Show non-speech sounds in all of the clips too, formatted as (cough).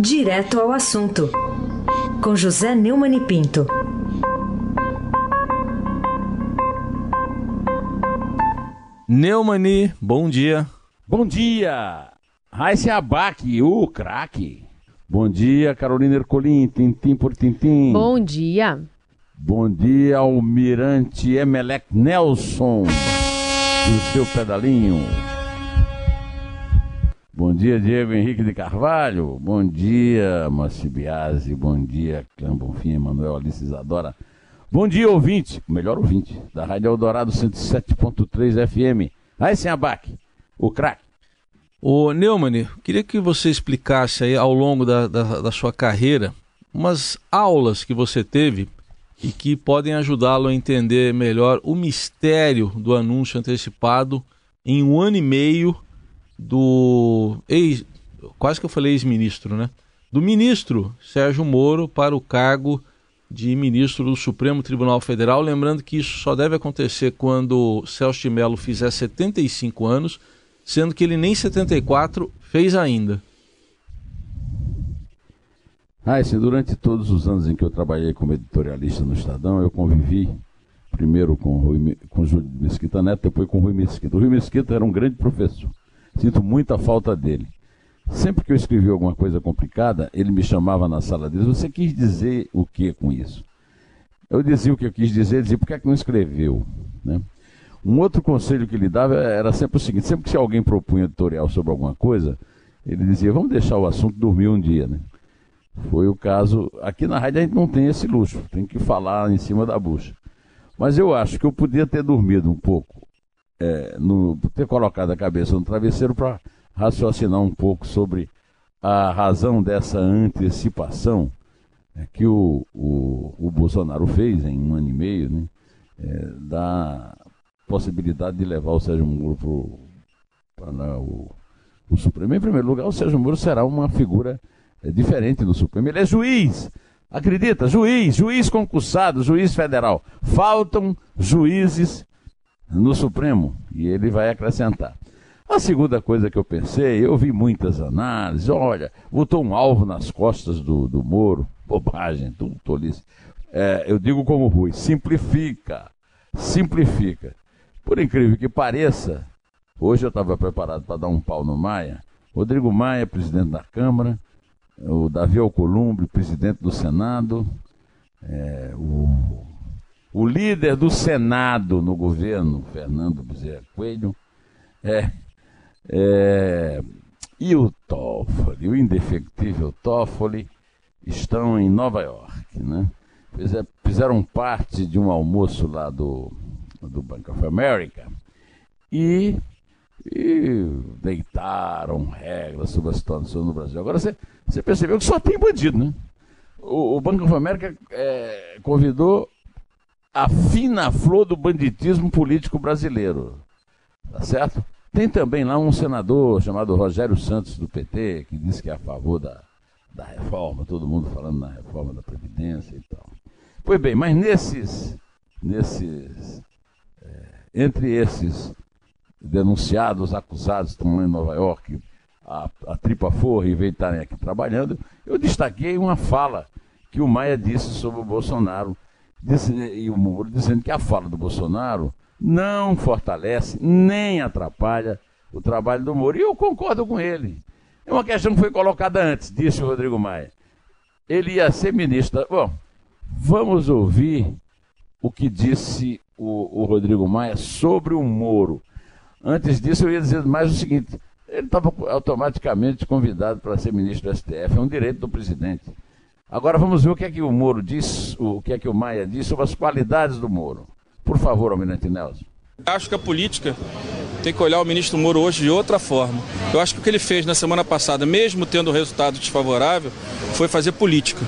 Direto ao assunto, com José Neumann e Pinto. Neumani, bom dia. Bom dia! Raíssa Abac, o craque. Bom dia, Carolina Ercolim, tintim por tintim. Bom dia. Bom dia, Almirante Emelec Nelson, do seu pedalinho. Bom dia, Diego Henrique de Carvalho. Bom dia, Márcio Biasi. Bom dia, Clã Bonfim, Emanuel Alice Isadora. Bom dia, ouvinte, o melhor ouvinte, da Rádio Eldorado 107.3 FM. Aí sim, Abac, o craque. Ô Neumann, queria que você explicasse aí ao longo da, da, da sua carreira umas aulas que você teve e que podem ajudá-lo a entender melhor o mistério do anúncio antecipado em um ano e meio do ex, quase que eu falei ex-ministro, né? Do ministro Sérgio Moro para o cargo de ministro do Supremo Tribunal Federal. Lembrando que isso só deve acontecer quando Celso de Mello fizer 75 anos, sendo que ele nem 74 fez ainda. Ah, sim, durante todos os anos em que eu trabalhei como editorialista no Estadão, eu convivi primeiro com, Rui, com Júlio Mesquita Neto, depois com Rui Mesquita. O Rui Mesquita era um grande professor. Sinto muita falta dele. Sempre que eu escrevi alguma coisa complicada, ele me chamava na sala dele. Você quis dizer o que com isso? Eu dizia o que eu quis dizer, dizia por que, é que não escreveu? Né? Um outro conselho que ele dava era sempre o seguinte: sempre que alguém propunha editorial sobre alguma coisa, ele dizia, vamos deixar o assunto dormir um dia. Né? Foi o caso. Aqui na rádio a gente não tem esse luxo, tem que falar em cima da bucha. Mas eu acho que eu podia ter dormido um pouco, é, no, ter colocado a cabeça no travesseiro para raciocinar um pouco sobre a razão dessa antecipação é, que o, o, o, Bolsonaro fez em um ano e meio, né, é, da possibilidade de levar o Sérgio Moro para o, o Supremo. Em primeiro lugar, o Sérgio Moro será uma figura é diferente do Supremo. Ele é juiz. Acredita? Juiz, juiz concursado, juiz federal. Faltam juízes no Supremo. E ele vai acrescentar. A segunda coisa que eu pensei, eu vi muitas análises. Olha, botou um alvo nas costas do, do Moro. Bobagem, tudo tolice. É, eu digo como Rui, simplifica. Simplifica. Por incrível que pareça, hoje eu estava preparado para dar um pau no Maia. Rodrigo Maia, presidente da Câmara, o Davi Alcolumbre, presidente do Senado, é, o, o líder do Senado no governo, Fernando Bezerra Coelho, é, é, e o Toffoli, o indefectível Toffoli, estão em Nova York, né? Fizeram parte de um almoço lá do, do Bank of America e e deitaram regras sobre a situação no Brasil. Agora você, você percebeu que só tem bandido, né? O, o Banco of America é, convidou a fina flor do banditismo político brasileiro. Tá certo? Tem também lá um senador chamado Rogério Santos, do PT, que disse que é a favor da, da reforma, todo mundo falando na reforma da Previdência e tal. Pois bem, mas nesses, nesses é, entre esses denunciados, acusados, estão lá em Nova York, a, a tripa forra e veio estarem aqui trabalhando, eu destaquei uma fala que o Maia disse sobre o Bolsonaro, disse, e o Moro dizendo que a fala do Bolsonaro não fortalece nem atrapalha o trabalho do Moro. E eu concordo com ele. É uma questão que foi colocada antes, disse o Rodrigo Maia. Ele ia ser ministro. Bom, vamos ouvir o que disse o, o Rodrigo Maia sobre o Moro. Antes disso, eu ia dizer mais o seguinte: ele estava automaticamente convidado para ser ministro do STF, é um direito do presidente. Agora vamos ver o que é que o Moro diz, o que é que o Maia diz sobre as qualidades do Moro. Por favor, Almirante Nelson. Acho que a política tem que olhar o ministro Moro hoje de outra forma. Eu acho que o que ele fez na semana passada, mesmo tendo resultado desfavorável, foi fazer política.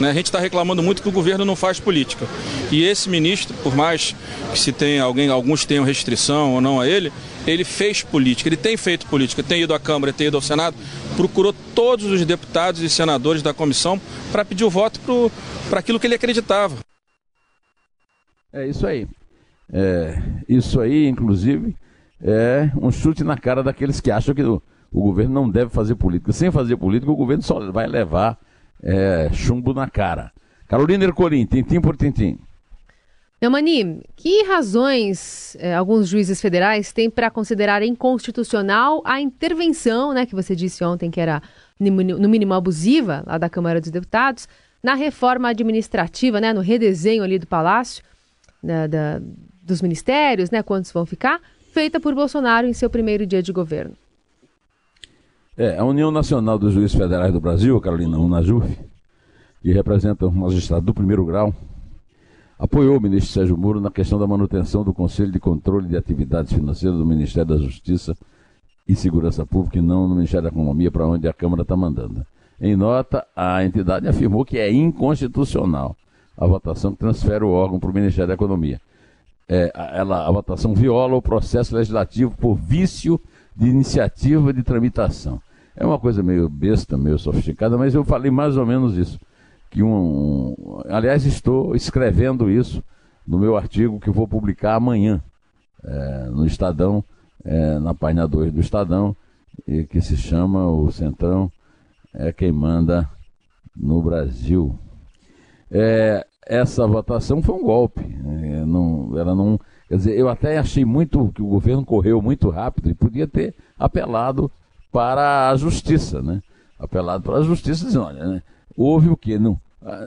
Né? A gente está reclamando muito que o governo não faz política. E esse ministro, por mais que se tenha alguém, alguns tenham restrição ou não a ele, ele fez política, ele tem feito política, tem ido à Câmara, tem ido ao Senado, procurou todos os deputados e senadores da comissão para pedir o voto para aquilo que ele acreditava. É isso aí. É, isso aí, inclusive, é um chute na cara daqueles que acham que o, O governo não deve fazer política. Sem fazer política, o governo só vai levar é, chumbo na cara. Carolina Ercolim, tintim por tintim. Neumani, que razões eh, alguns juízes federais têm para considerar inconstitucional a intervenção, né, que você disse ontem que era no mínimo abusiva, lá da Câmara dos Deputados, na reforma administrativa, né, no redesenho ali do Palácio, da, da, dos ministérios, né, quantos vão ficar, feita por Bolsonaro em seu primeiro dia de governo? É, a União Nacional dos Juízes Federais do Brasil, Carolina Unajuf, que representa um magistrado do primeiro grau, apoiou o ministro Sérgio Moro na questão da manutenção do Conselho de Controle de Atividades Financeiras do Ministério da Justiça e Segurança Pública e não no Ministério da Economia, para onde a Câmara está mandando. Em nota, a entidade afirmou que é inconstitucional a votação que transfere o órgão para o Ministério da Economia. É, ela, a votação viola o processo legislativo por vício de iniciativa de tramitação. É uma coisa meio besta, meio sofisticada, mas eu falei mais ou menos isso que um, aliás estou escrevendo isso no meu artigo que vou publicar amanhã é, no Estadão, é, na página 2 do Estadão, e que se chama O Centrão é quem manda no Brasil. É, essa votação foi um golpe. É, não, ela não, quer dizer, eu até achei muito que o governo correu muito rápido e podia ter apelado para a justiça, né? Apelado para a justiça dizendo, olha, né? Houve o quê? Não, a,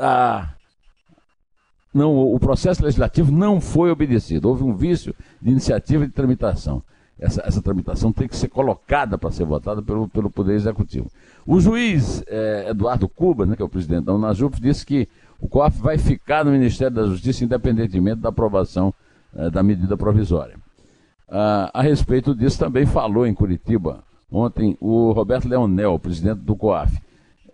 a, não, o processo legislativo não foi obedecido. Houve um vício de iniciativa de tramitação. Essa, essa tramitação tem que ser colocada para ser votada pelo, pelo Poder Executivo. O juiz é, Eduardo Cuba, né, que é o presidente da Unajup, disse que o COAF vai ficar no Ministério da Justiça independentemente da aprovação é, da medida provisória. Ah, a respeito disso, também falou em Curitiba ontem o Roberto Leonel, presidente do COAF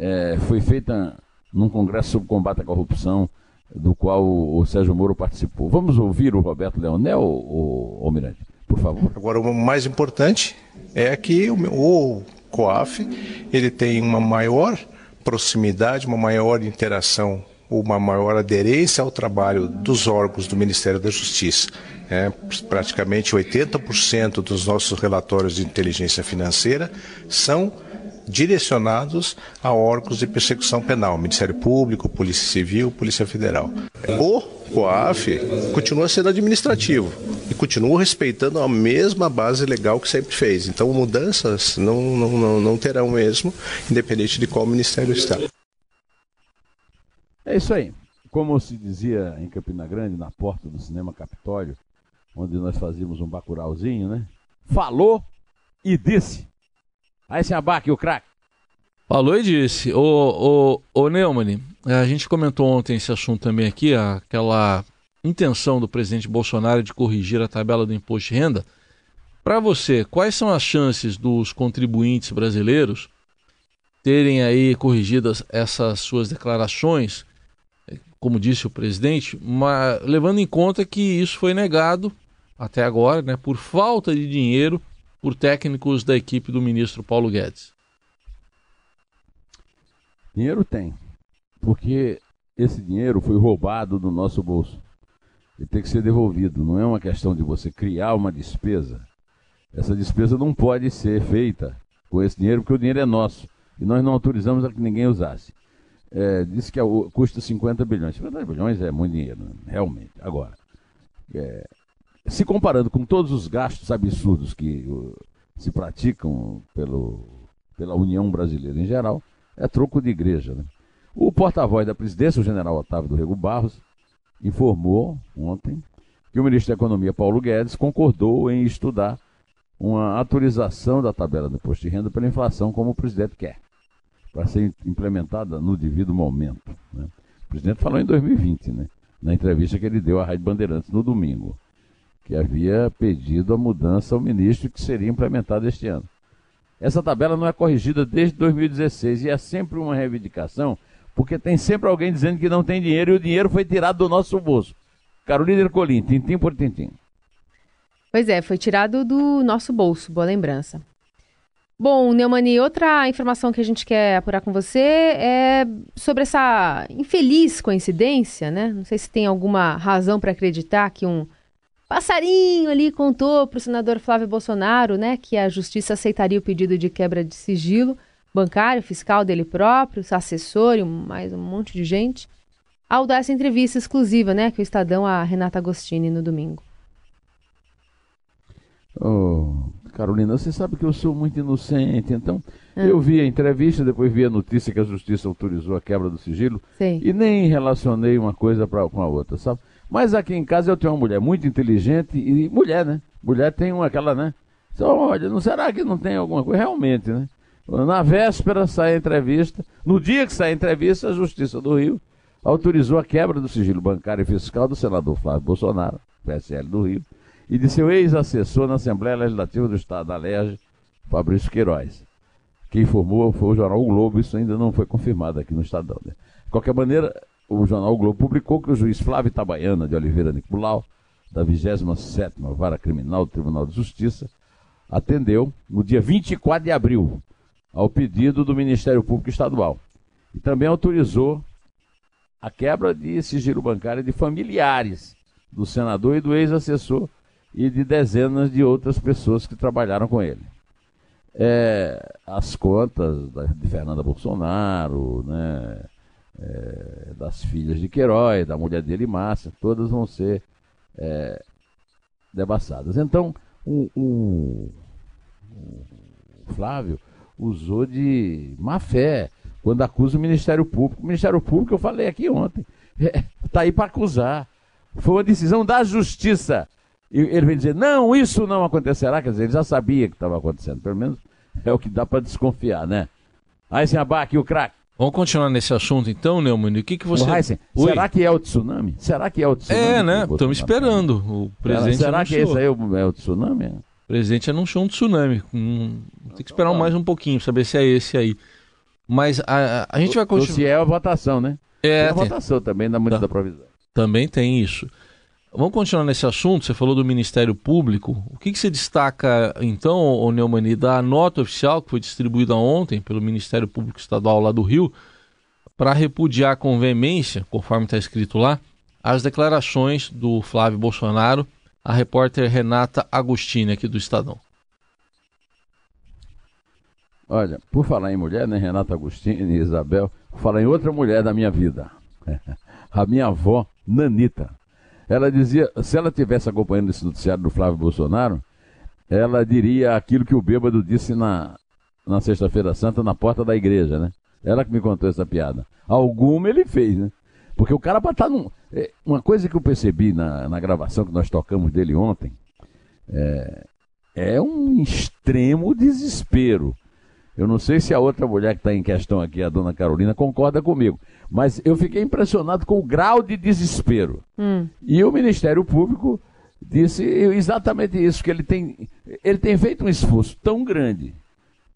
é, foi feita num congresso sobre combate à corrupção, do qual o, Sérgio Moro participou. Vamos ouvir o Roberto Leonel, o, Almirante, por favor. Agora, o mais importante é que o, o COAF ele tem uma maior proximidade, uma maior interação uma maior aderência ao trabalho dos órgãos do Ministério da Justiça. É, praticamente 80% dos nossos relatórios de inteligência financeira são direcionados a órgãos de persecução penal, Ministério Público, Polícia Civil, Polícia Federal. O COAF continua sendo administrativo e continua respeitando a mesma base legal que sempre fez. Então, mudanças não, não, não, não terão mesmo, independente de qual ministério está. É isso aí. Como se dizia em Campina Grande, na porta do Cinema Capitólio, onde nós fazíamos um bacurauzinho, né? Falou e disse. Aí se abaque o craque. Falou e disse. Ô, ô, ô Neumann, a gente comentou ontem esse assunto também aqui, aquela intenção do presidente Bolsonaro de corrigir a tabela do imposto de renda. Para você, quais são as chances dos contribuintes brasileiros terem aí corrigidas essas suas declarações, como disse o presidente, mas levando em conta que isso foi negado até agora, né, por falta de dinheiro por técnicos da equipe do ministro Paulo Guedes? Dinheiro tem, porque esse dinheiro foi roubado do nosso bolso. Ele tem que ser devolvido. Não é uma questão de você criar uma despesa. Essa despesa não pode ser feita com esse dinheiro, porque o dinheiro é nosso. E nós não autorizamos a que ninguém usasse. É, disse que é custa 50 bilhões. 50 bilhões é muito dinheiro, realmente. Agora, é, se comparando com todos os gastos absurdos que se praticam pelo, pela União Brasileira em geral, é troco de igreja. Né? O porta-voz da presidência, o general Otávio do Rego Barros, informou ontem que o ministro da Economia, Paulo Guedes, concordou em estudar uma atualização da tabela do imposto de renda pela inflação, como o presidente quer, para ser implementada no devido momento. Né? O presidente falou em 2020, né? na entrevista que ele deu à Rádio Bandeirantes no domingo que havia pedido a mudança ao ministro que seria implementada este ano. Essa tabela não é corrigida desde 2016 e é sempre uma reivindicação, porque tem sempre alguém dizendo que não tem dinheiro e o dinheiro foi tirado do nosso bolso. Carolina Ercolim, tintim por tintim. Pois é, foi tirado do nosso bolso, boa lembrança. Bom, Neumani, outra informação que a gente quer apurar com você é sobre essa infeliz coincidência, né? Não sei se tem alguma razão para acreditar que um passarinho ali contou para o senador Flávio Bolsonaro, né, que a justiça aceitaria o pedido de quebra de sigilo bancário, fiscal dele próprio, assessor e mais um monte de gente, ao dar essa entrevista exclusiva, né, que o Estadão a Renata Agostini no domingo. Oh, Carolina, você sabe que eu sou muito inocente, então ah. eu vi a entrevista, depois vi a notícia que a justiça autorizou a quebra do sigilo e nem relacionei uma coisa pra, com a outra, sabe? Mas aqui em casa eu tenho uma mulher muito inteligente e mulher, né? Mulher tem uma aquela, né? Só, olha, não será que não tem alguma coisa? Realmente, né? Na véspera sai a entrevista, no dia que sai a entrevista, a Justiça do Rio autorizou a quebra do sigilo bancário e fiscal do senador Flávio Bolsonaro, PSL do Rio, e de seu ex-assessor na Assembleia Legislativa do Estado da Lege, Fabrício Queiroz. Quem informou foi o jornal o Globo, isso ainda não foi confirmado aqui no Estadão. Né? De qualquer maneira, o jornal o Globo publicou que o juiz Flávio Itabaiana de Oliveira Nicolau, da 27ª Vara Criminal do Tribunal de Justiça, atendeu no dia 24 de abril ao pedido do Ministério Público Estadual. E também autorizou a quebra de sigilo bancário de familiares do senador e do ex-assessor e de dezenas de outras pessoas que trabalharam com ele. É, as contas de Fernanda Bolsonaro, né, é, das filhas de Queiroz, da mulher dele, Márcia, todas vão ser é. Então, o, o, o Flávio usou de má fé quando acusa o Ministério Público. O Ministério Público, eu falei aqui ontem, está é, aí para acusar. Foi uma decisão da Justiça. E ele vem dizer, não, isso não acontecerá. Quer dizer, ele já sabia que estava acontecendo. Pelo menos é o que dá para desconfiar, né? Aí, sem abaque, o craque. Vamos continuar nesse assunto então, Neumann. O que, que você. Heisen, será que é o tsunami? Será que é o tsunami? É, né? Estamos esperando. O presidente. Será que esse aí é o, é o tsunami? O presidente anunciou um tsunami. Um, tem que esperar mais um pouquinho para saber se é esse aí. Mas a, a gente vai continuar. Se é a votação, né? É, tem a votação também da medida tá. provisória. Também tem isso. Vamos continuar nesse assunto. Você falou do Ministério Público. O que, que você destaca, então, Neumani, da nota oficial que foi distribuída ontem pelo Ministério Público Estadual lá do Rio, para repudiar com veemência, conforme está escrito lá, as declarações do Flávio Bolsonaro, a repórter Renata Agostini, aqui do Estadão. Olha, por falar em mulher, né, Renata Agostini e Isabel, falar em outra mulher da minha vida. (laughs) a minha avó, Nanita. Ela dizia, se ela tivesse acompanhando esse noticiário do Flávio Bolsonaro, ela diria aquilo que o bêbado disse na, na Sexta-feira Santa, na porta da igreja, né? Ela que me contou essa piada. Alguma ele fez, né? Porque o cara para estar tá num. É, uma coisa que eu percebi na, na gravação que nós tocamos dele ontem é, é um extremo desespero. Eu não sei se a outra mulher que está em questão aqui, a dona Carolina, concorda comigo, mas eu fiquei impressionado com o grau de desespero. Hum. E o Ministério Público disse exatamente isso, que ele tem, ele tem feito um esforço tão grande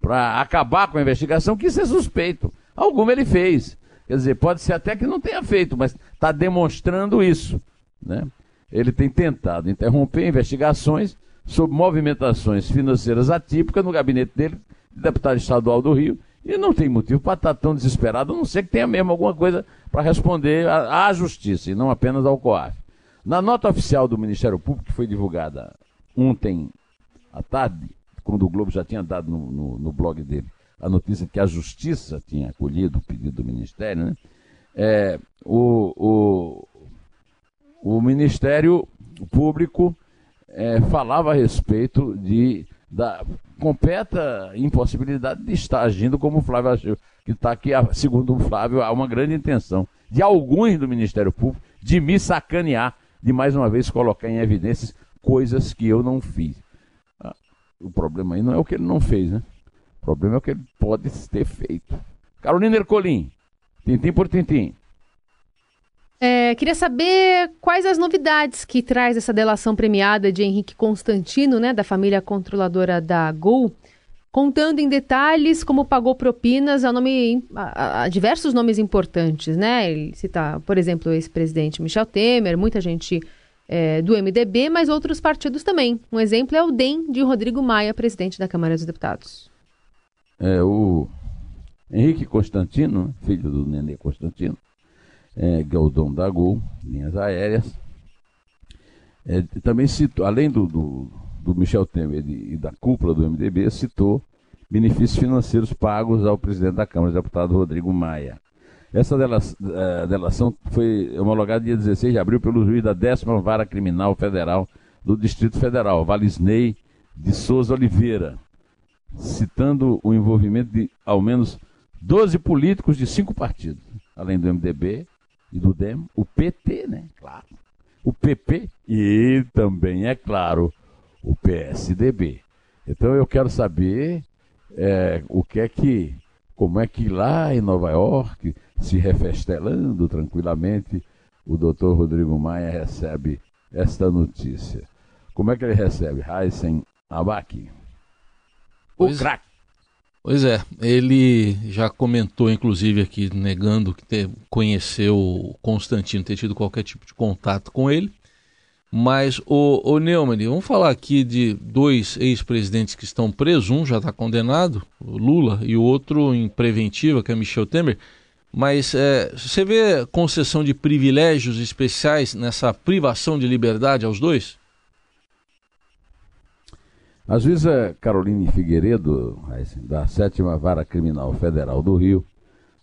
para acabar com a investigação que isso é suspeito. Alguma ele fez. Quer dizer, pode ser até que não tenha feito, mas está demonstrando isso. Né? Ele tem tentado interromper investigações sobre movimentações financeiras atípicas no gabinete dele, deputado estadual do Rio, e não tem motivo para estar tá tão desesperado, a não ser que tenha mesmo alguma coisa para responder à, Justiça, e não apenas ao COAF. Na nota oficial do Ministério Público, que foi divulgada ontem à tarde, quando o Globo já tinha dado no, no, no blog dele a notícia que a Justiça tinha acolhido o pedido do Ministério, né? É, o, o, o Ministério Público é, falava a respeito de da completa impossibilidade de estar agindo como o Flávio achou, que está aqui, segundo o Flávio, há uma grande intenção de alguns do Ministério Público de me sacanear, de mais uma vez colocar em evidências coisas que eu não fiz. Ah, o problema aí não é o que ele não fez, né? O problema é o que ele pode ter feito. Carolina Ercolim, tintim por tintim. É, queria saber quais as novidades que traz essa delação premiada de Henrique Constantino, né, da família controladora da Gol, contando em detalhes como pagou propinas a, nome, a, a diversos nomes importantes, né? Ele cita, por exemplo, o ex-presidente Michel Temer, muita gente é, do MDB, mas outros partidos também. Um exemplo é o DEM de Rodrigo Maia, presidente da Câmara dos Deputados. É, o Henrique Constantino, filho do Nenê Constantino, é, que é da Gol, linhas aéreas, é, também citou, além do, do, do Michel Temer e da cúpula do MDB, citou benefícios financeiros pagos ao presidente da Câmara, deputado Rodrigo Maia. Essa eh, delação foi homologada dia 16 de abril pelo juiz da 10 Vara Criminal Federal do Distrito Federal, Valisney de Souza Oliveira, citando o envolvimento de ao menos 12 políticos de cinco partidos, além do MDB e do DEM, o PT, né? Claro. O PP e também, é claro, o PSDB. Então eu quero saber é, o que é que, como é que lá em Nova York, se refestelando tranquilamente, o doutor Rodrigo Maia recebe esta notícia. Como é que ele recebe? Heisen Abaki. O craque. Pois é, ele já comentou, inclusive, aqui, negando que ter, conheceu Constantino, ter tido qualquer tipo de contato com ele. Mas, o, o Neumann, vamos falar aqui de dois ex-presidentes que estão presos. Um já está condenado, Lula, e o outro em preventiva, que é Michel Temer. Mas é, você vê concessão de privilégios especiais nessa privação de liberdade aos dois? A juíza Caroline Figueiredo, da sétima Vara Criminal Federal do Rio,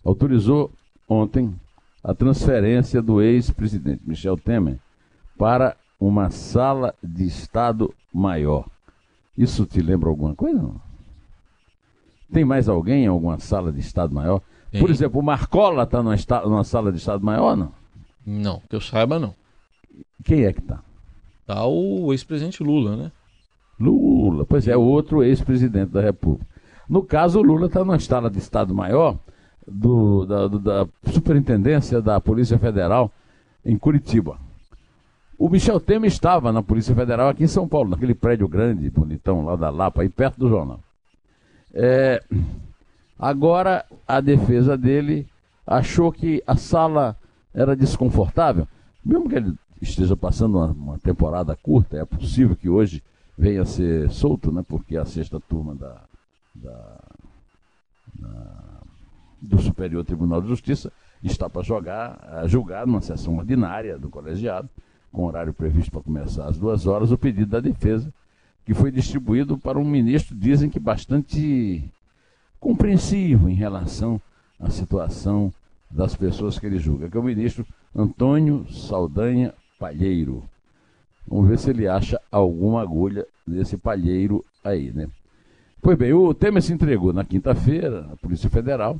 autorizou ontem a transferência do ex-presidente Michel Temer para uma sala de Estado maior. Isso te lembra alguma coisa? Não? Tem mais alguém em alguma sala de Estado maior? Tem. Por exemplo, o Marcola está numa, numa, sala de Estado maior, não? Não, que eu saiba, não. Quem é que está? Está o ex-presidente Lula, né? Lula, pois é, outro ex-presidente da República. No caso, o Lula está numa sala de Estado maior do, da, do, da Superintendência da Polícia Federal em Curitiba. O Michel Temer estava na Polícia Federal aqui em São Paulo, naquele prédio grande, bonitão, lá da Lapa, aí perto do jornal. É, agora, a defesa dele achou que a sala era desconfortável. Mesmo que ele esteja passando uma, uma temporada curta, é possível que hoje venha a ser solto, né, porque a sexta turma da, da, da do Superior Tribunal de Justiça está para jogar, julgar numa sessão ordinária do colegiado com horário previsto para começar às duas horas, o pedido da defesa, que foi distribuído para um ministro, dizem que bastante compreensivo em relação à situação das pessoas que ele julga, que é o ministro Antônio Saldanha Palheiro. Vamos ver se ele acha alguma agulha desse palheiro aí, né? Pois bem, o Temer se entregou na quinta-feira à Polícia Federal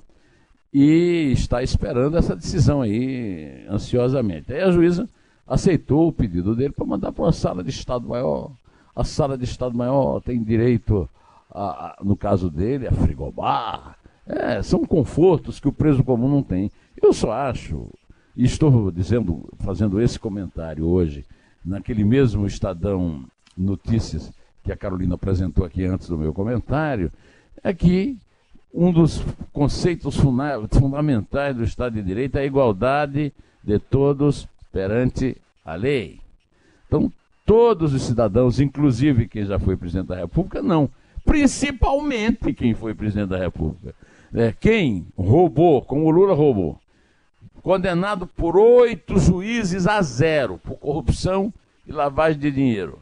e está esperando essa decisão aí ansiosamente. Aí a juíza aceitou o pedido dele para mandar para uma sala de Estado Maior. A sala de Estado Maior tem direito, a, a, no caso dele, a frigobar. É, são confortos que o preso comum não tem. Eu só acho, e estou dizendo, fazendo esse comentário hoje, naquele mesmo Estadão Notícias que a Carolina apresentou aqui antes do meu comentário, é que um dos conceitos fundamentais do Estado de Direito é a igualdade de todos perante a lei. Então, todos os cidadãos, inclusive quem já foi presidente da República, não. Principalmente quem foi presidente da República. É, quem roubou, como o Lula roubou, condenado por oito juízes a zero por corrupção e lavagem de dinheiro.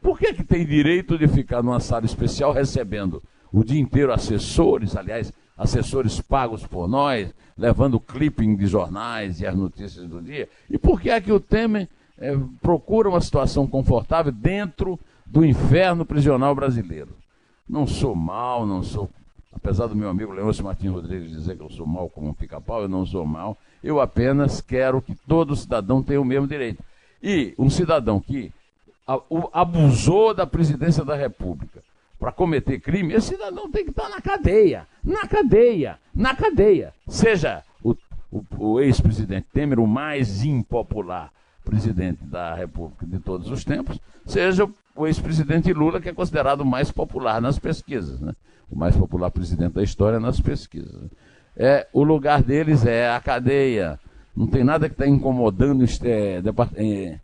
Por que, que tem direito de ficar numa sala especial recebendo o dia inteiro assessores, aliás, assessores pagos por nós, levando clipping de jornais e as notícias do dia. E por que é que o Temer é, procura uma situação confortável dentro do inferno prisional brasileiro? Não sou mal, não sou. Apesar do meu amigo Leôncio Martins Rodrigues dizer que eu sou mal como um pica-pau, eu não sou mal. Eu apenas quero que todo cidadão tenha o mesmo direito. E um cidadão que abusou da presidência da República, para cometer crime, esse cidadão tem que estar na cadeia. Na cadeia. Na cadeia. Seja o, o, o ex-presidente Temer o mais impopular presidente da República de todos os tempos, seja o ex-presidente Lula, que é considerado o mais popular nas pesquisas, né? o mais popular presidente da história nas pesquisas. É, o lugar deles é a cadeia. Não tem nada que está incomodando é, é,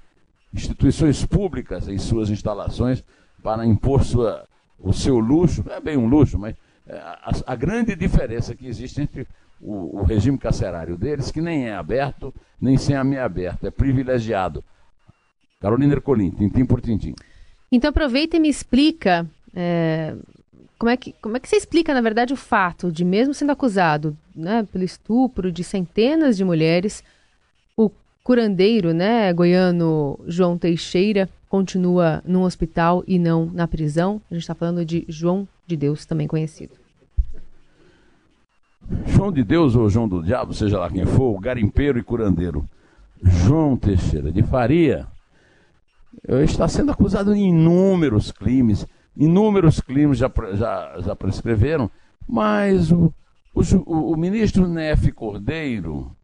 instituições públicas em suas instalações para impor sua o seu luxo, não é bem um luxo, mas é, a, a grande diferença que existe entre o, o, regime carcerário deles, que nem é aberto, nem semi-aberto, é privilegiado. Carolina Ercolim, tintim por tintim. Então aproveita e me explica é, como, é que, como é que você explica, na verdade, o fato de, mesmo sendo acusado né, pelo estupro de centenas de mulheres, o curandeiro né, goiano João Teixeira continua num hospital e não na prisão. A gente está falando de João de Deus, também conhecido. João de Deus ou João do Diabo, seja lá quem for, garimpeiro e curandeiro, João Teixeira de Faria, está sendo acusado de inúmeros crimes, inúmeros crimes já, já, já prescreveram, mas o, o, o ministro Nefe Cordeiro,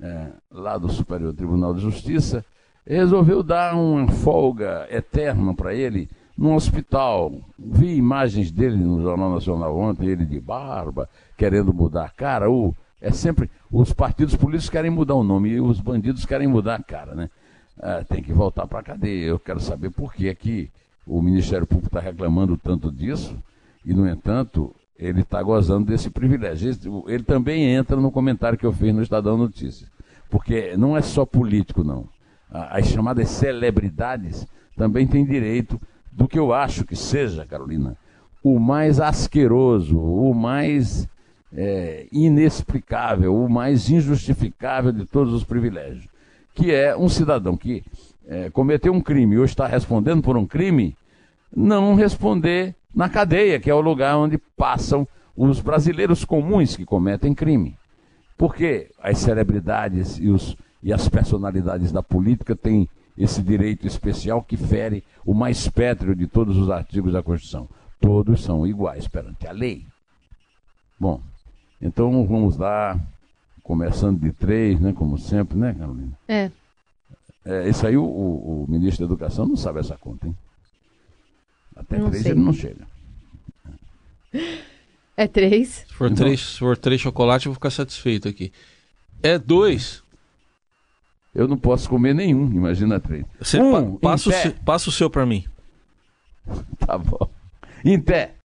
é, lá do Superior Tribunal de Justiça, resolveu dar uma folga eterna para ele no hospital. Vi imagens dele no Jornal Nacional ontem, ele de barba, querendo mudar a cara. O, é sempre. Os partidos políticos querem mudar o nome e os bandidos querem mudar a cara, né? Ah, tem que voltar para a cadeia. Eu quero saber por que, é que o Ministério Público está reclamando tanto disso e, no entanto, ele está gozando desse privilégio. Ele também entra no comentário que eu fiz no Estadão Notícias. Porque não é só político, não. As chamadas celebridades também têm direito do que eu acho que seja, Carolina, o mais asqueroso, o mais é, inexplicável, o mais injustificável de todos os privilégios, que é um cidadão que é, cometeu um crime ou está respondendo por um crime, não responder na cadeia, que é o lugar onde passam os brasileiros comuns que cometem crime. Porque as celebridades e, os, e as personalidades da política têm esse direito especial que fere o mais pétreo de todos os artigos da Constituição. Todos são iguais perante a lei. Bom, então vamos lá, começando de três, né, como sempre, né, Carolina? É. é isso aí o, o, o, ministro da Educação não sabe essa conta, hein? Até não três sei. ele não chega. É três. Se for, três, se for três chocolate, eu vou ficar satisfeito aqui. É dois. Eu não posso comer nenhum, imagina três. Você um, pa passa, o seu, passa o seu para mim. (laughs) Tá bom. Em pé.